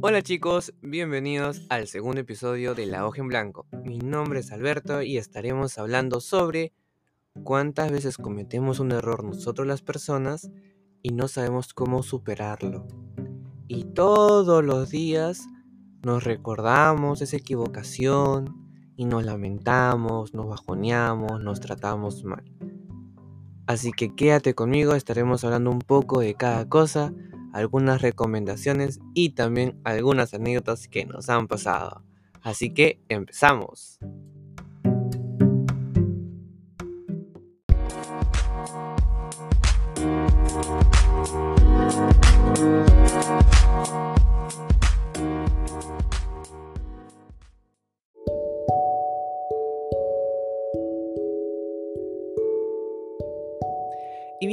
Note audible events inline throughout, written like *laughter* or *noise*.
Hola chicos, bienvenidos al segundo episodio de La Hoja en Blanco. Mi nombre es Alberto y estaremos hablando sobre cuántas veces cometemos un error nosotros las personas y no sabemos cómo superarlo. Y todos los días nos recordamos esa equivocación y nos lamentamos, nos bajoneamos, nos tratamos mal. Así que quédate conmigo, estaremos hablando un poco de cada cosa algunas recomendaciones y también algunas anécdotas que nos han pasado. Así que empezamos.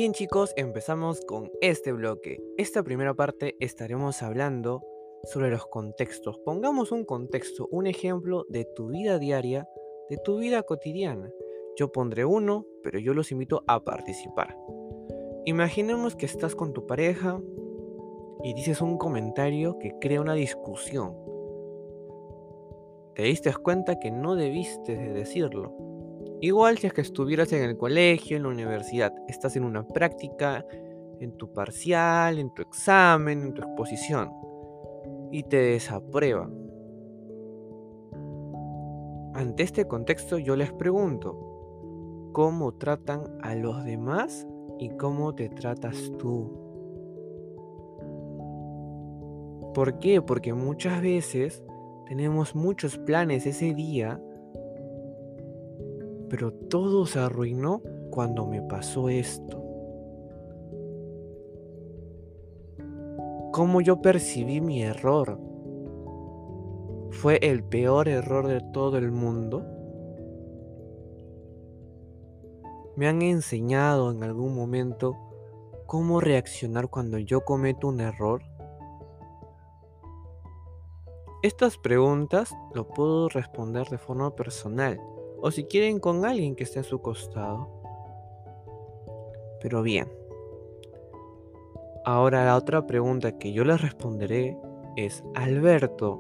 Bien chicos, empezamos con este bloque. Esta primera parte estaremos hablando sobre los contextos. Pongamos un contexto, un ejemplo de tu vida diaria, de tu vida cotidiana. Yo pondré uno, pero yo los invito a participar. Imaginemos que estás con tu pareja y dices un comentario que crea una discusión. Te diste cuenta que no debiste de decirlo Igual si es que estuvieras en el colegio, en la universidad, estás en una práctica, en tu parcial, en tu examen, en tu exposición, y te desaprueban. Ante este contexto yo les pregunto, ¿cómo tratan a los demás y cómo te tratas tú? ¿Por qué? Porque muchas veces tenemos muchos planes ese día pero todo se arruinó cuando me pasó esto. ¿Cómo yo percibí mi error? ¿Fue el peor error de todo el mundo? ¿Me han enseñado en algún momento cómo reaccionar cuando yo cometo un error? Estas preguntas lo puedo responder de forma personal o si quieren con alguien que esté a su costado. Pero bien. Ahora la otra pregunta que yo les responderé es, Alberto,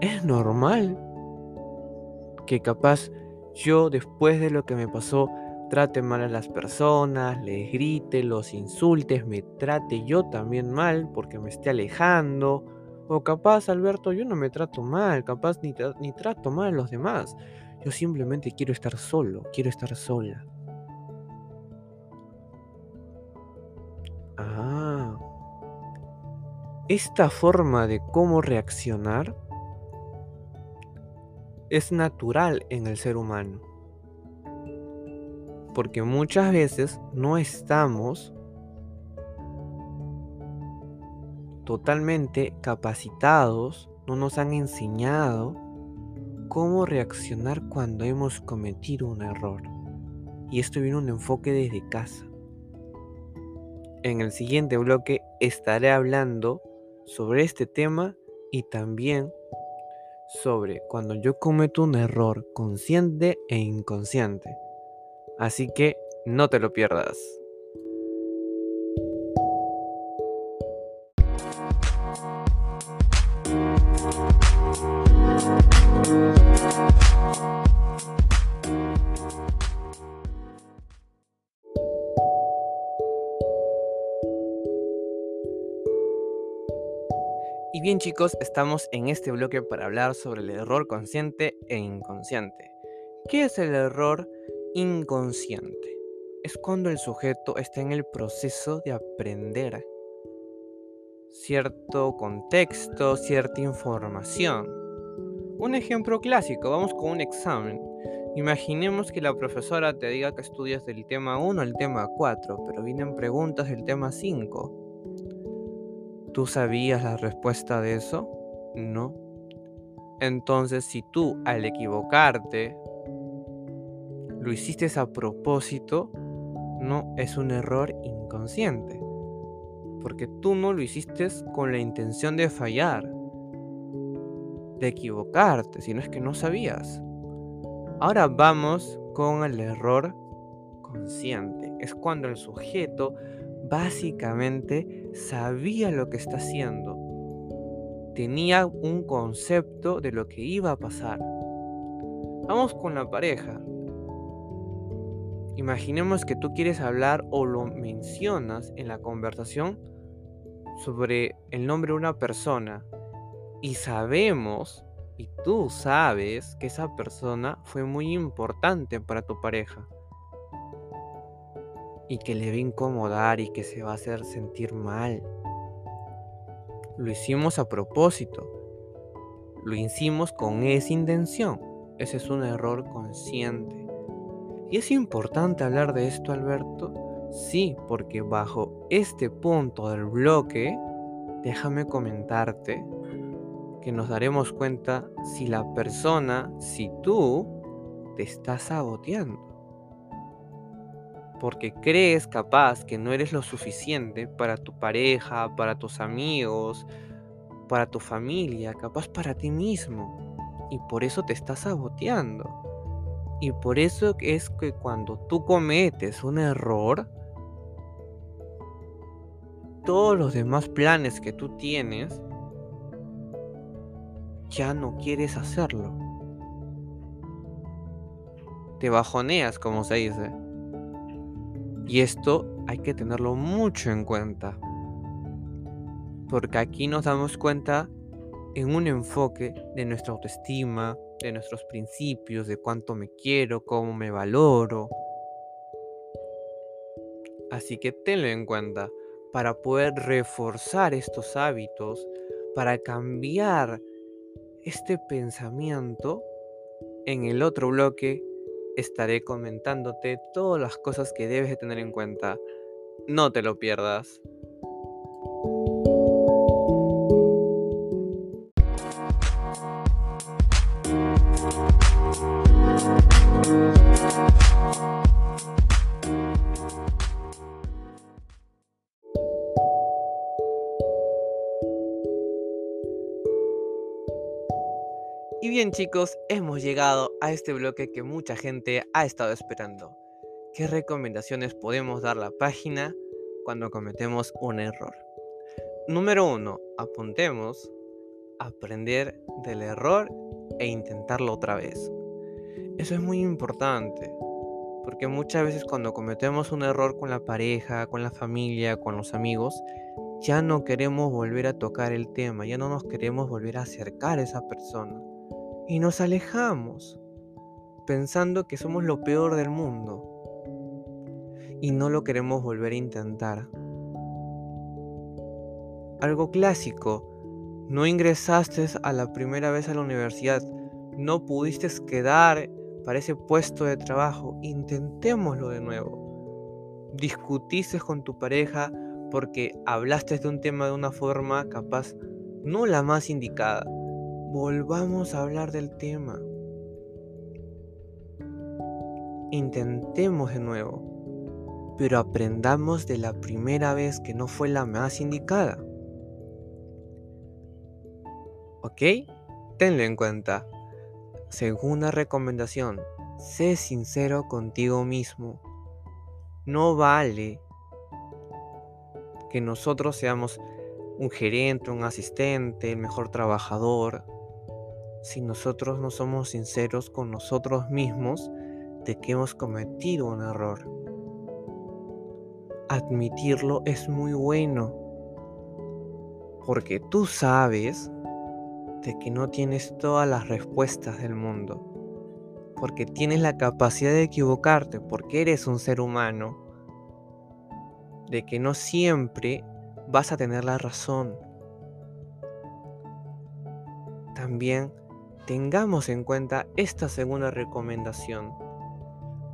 ¿es normal que capaz yo después de lo que me pasó trate mal a las personas, les grite, los insultes, me trate yo también mal porque me esté alejando? O capaz, Alberto, yo no me trato mal, capaz ni, ni trato mal a los demás. Yo simplemente quiero estar solo, quiero estar sola. Ah. Esta forma de cómo reaccionar es natural en el ser humano. Porque muchas veces no estamos totalmente capacitados, no nos han enseñado cómo reaccionar cuando hemos cometido un error. Y esto viene un enfoque desde casa. En el siguiente bloque estaré hablando sobre este tema y también sobre cuando yo cometo un error consciente e inconsciente. Así que no te lo pierdas. Bien chicos, estamos en este bloque para hablar sobre el error consciente e inconsciente. ¿Qué es el error inconsciente? Es cuando el sujeto está en el proceso de aprender cierto contexto, cierta información. Un ejemplo clásico, vamos con un examen. Imaginemos que la profesora te diga que estudias del tema 1 al tema 4, pero vienen preguntas del tema 5 ¿Tú sabías la respuesta de eso? No. Entonces, si tú al equivocarte lo hiciste a propósito, no es un error inconsciente. Porque tú no lo hiciste con la intención de fallar, de equivocarte, sino es que no sabías. Ahora vamos con el error consciente. Es cuando el sujeto básicamente sabía lo que está haciendo, tenía un concepto de lo que iba a pasar. Vamos con la pareja. Imaginemos que tú quieres hablar o lo mencionas en la conversación sobre el nombre de una persona y sabemos y tú sabes que esa persona fue muy importante para tu pareja y que le va a incomodar y que se va a hacer sentir mal. Lo hicimos a propósito. Lo hicimos con esa intención. Ese es un error consciente. ¿Y es importante hablar de esto, Alberto? Sí, porque bajo este punto del bloque, déjame comentarte que nos daremos cuenta si la persona, si tú, te estás saboteando porque crees capaz que no eres lo suficiente para tu pareja, para tus amigos, para tu familia, capaz para ti mismo. Y por eso te estás saboteando. Y por eso es que cuando tú cometes un error, todos los demás planes que tú tienes, ya no quieres hacerlo. Te bajoneas, como se dice. Y esto hay que tenerlo mucho en cuenta. Porque aquí nos damos cuenta en un enfoque de nuestra autoestima, de nuestros principios, de cuánto me quiero, cómo me valoro. Así que tenlo en cuenta para poder reforzar estos hábitos, para cambiar este pensamiento. En el otro bloque estaré comentándote todas las cosas que debes de tener en cuenta. No te lo pierdas. Bien chicos, hemos llegado a este bloque que mucha gente ha estado esperando. ¿Qué recomendaciones podemos dar la página cuando cometemos un error? Número 1. Apuntemos aprender del error e intentarlo otra vez. Eso es muy importante, porque muchas veces cuando cometemos un error con la pareja, con la familia, con los amigos, ya no queremos volver a tocar el tema, ya no nos queremos volver a acercar a esa persona y nos alejamos pensando que somos lo peor del mundo y no lo queremos volver a intentar. Algo clásico, no ingresaste a la primera vez a la universidad, no pudiste quedar para ese puesto de trabajo, intentémoslo de nuevo. Discutiste con tu pareja porque hablaste de un tema de una forma capaz no la más indicada volvamos a hablar del tema. Intentemos de nuevo, pero aprendamos de la primera vez que no fue la más indicada. ¿Ok? Tenlo en cuenta. Segunda recomendación, sé sincero contigo mismo. No vale que nosotros seamos un gerente, un asistente, el mejor trabajador, si nosotros no somos sinceros con nosotros mismos de que hemos cometido un error. Admitirlo es muy bueno, porque tú sabes de que no tienes todas las respuestas del mundo, porque tienes la capacidad de equivocarte, porque eres un ser humano, de que no siempre vas a tener la razón. También tengamos en cuenta esta segunda recomendación.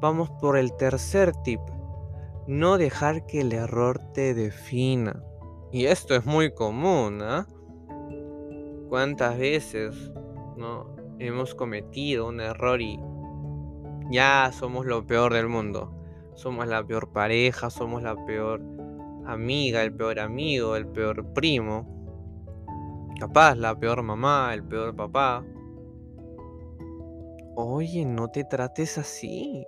Vamos por el tercer tip. No dejar que el error te defina. Y esto es muy común, ¿ah? ¿Cuántas veces no hemos cometido un error y ya somos lo peor del mundo? Somos la peor pareja, somos la peor amiga, el peor amigo, el peor primo. Capaz la peor mamá, el peor papá. Oye, no te trates así.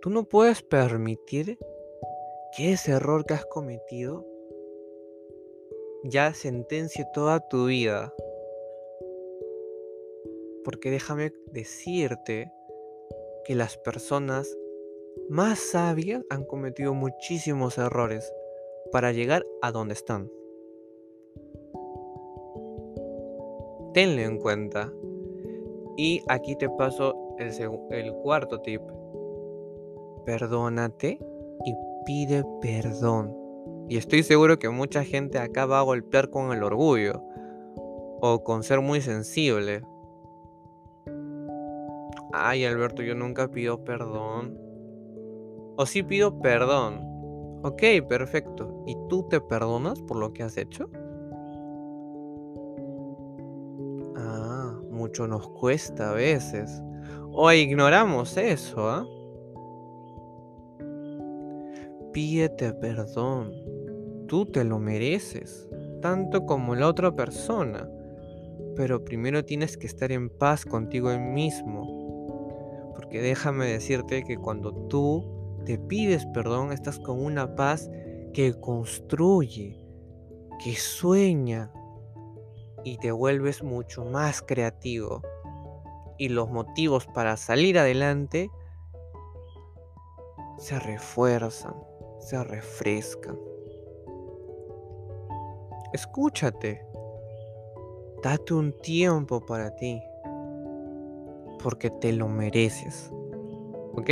Tú no puedes permitir que ese error que has cometido ya sentencie toda tu vida. Porque déjame decirte que las personas más sabias han cometido muchísimos errores para llegar a donde están. Tenlo en cuenta. Y aquí te paso el, cuarto tip. Perdónate y pide perdón. Y estoy seguro que mucha gente acá va a golpear con el orgullo o con ser muy sensible. Ay, Alberto, yo nunca pido perdón. O sí pido perdón. Ok, perfecto. ¿Y tú te perdonas por lo que has hecho? Mucho nos cuesta a veces. O ignoramos eso, ¿ah? Pídete perdón. Tú te lo mereces, tanto como la otra persona. Pero primero tienes que estar en paz contigo mismo. Porque déjame decirte que cuando tú te pides perdón, estás con una paz que construye, que sueña y te vuelves mucho más creativo. Y los motivos para salir adelante se refuerzan se refrescan. Escúchate. Date un tiempo para ti. Porque te lo mereces. ¿Ok?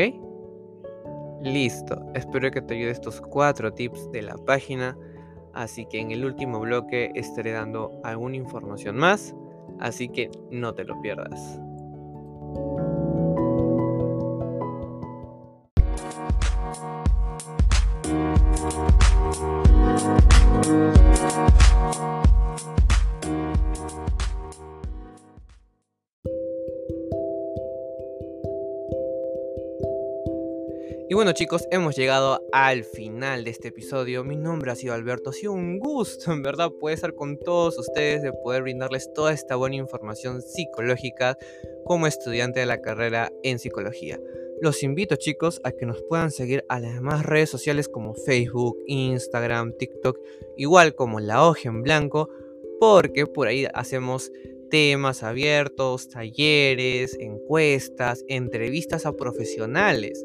Listo. Espero que te ayude estos cuatro tips de la página. Así que en el último bloque estaré dando alguna información más. Así que no te lo pierdas. Bueno chicos, hemos llegado al final de este episodio. Mi nombre ha sido Alberto. Ha sido un gusto, *laughs* en verdad, poder estar con todos ustedes, de poder brindarles toda esta buena información psicológica como estudiante de la carrera en psicología. Los invito chicos a que nos puedan seguir a las demás redes sociales como Facebook, Instagram, TikTok, igual como La Hoja en Blanco, porque por ahí hacemos temas abiertos, talleres, encuestas, entrevistas a profesionales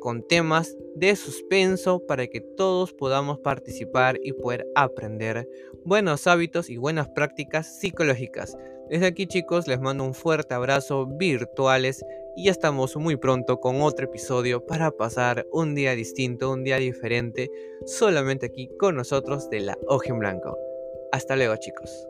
con temas de suspenso para que todos podamos participar y poder aprender buenos hábitos y buenas prácticas psicológicas. Desde aquí chicos les mando un fuerte abrazo virtuales y ya estamos muy pronto con otro episodio para pasar un día distinto, un día diferente, solamente aquí con nosotros de la Hoja en Blanco. Hasta luego chicos.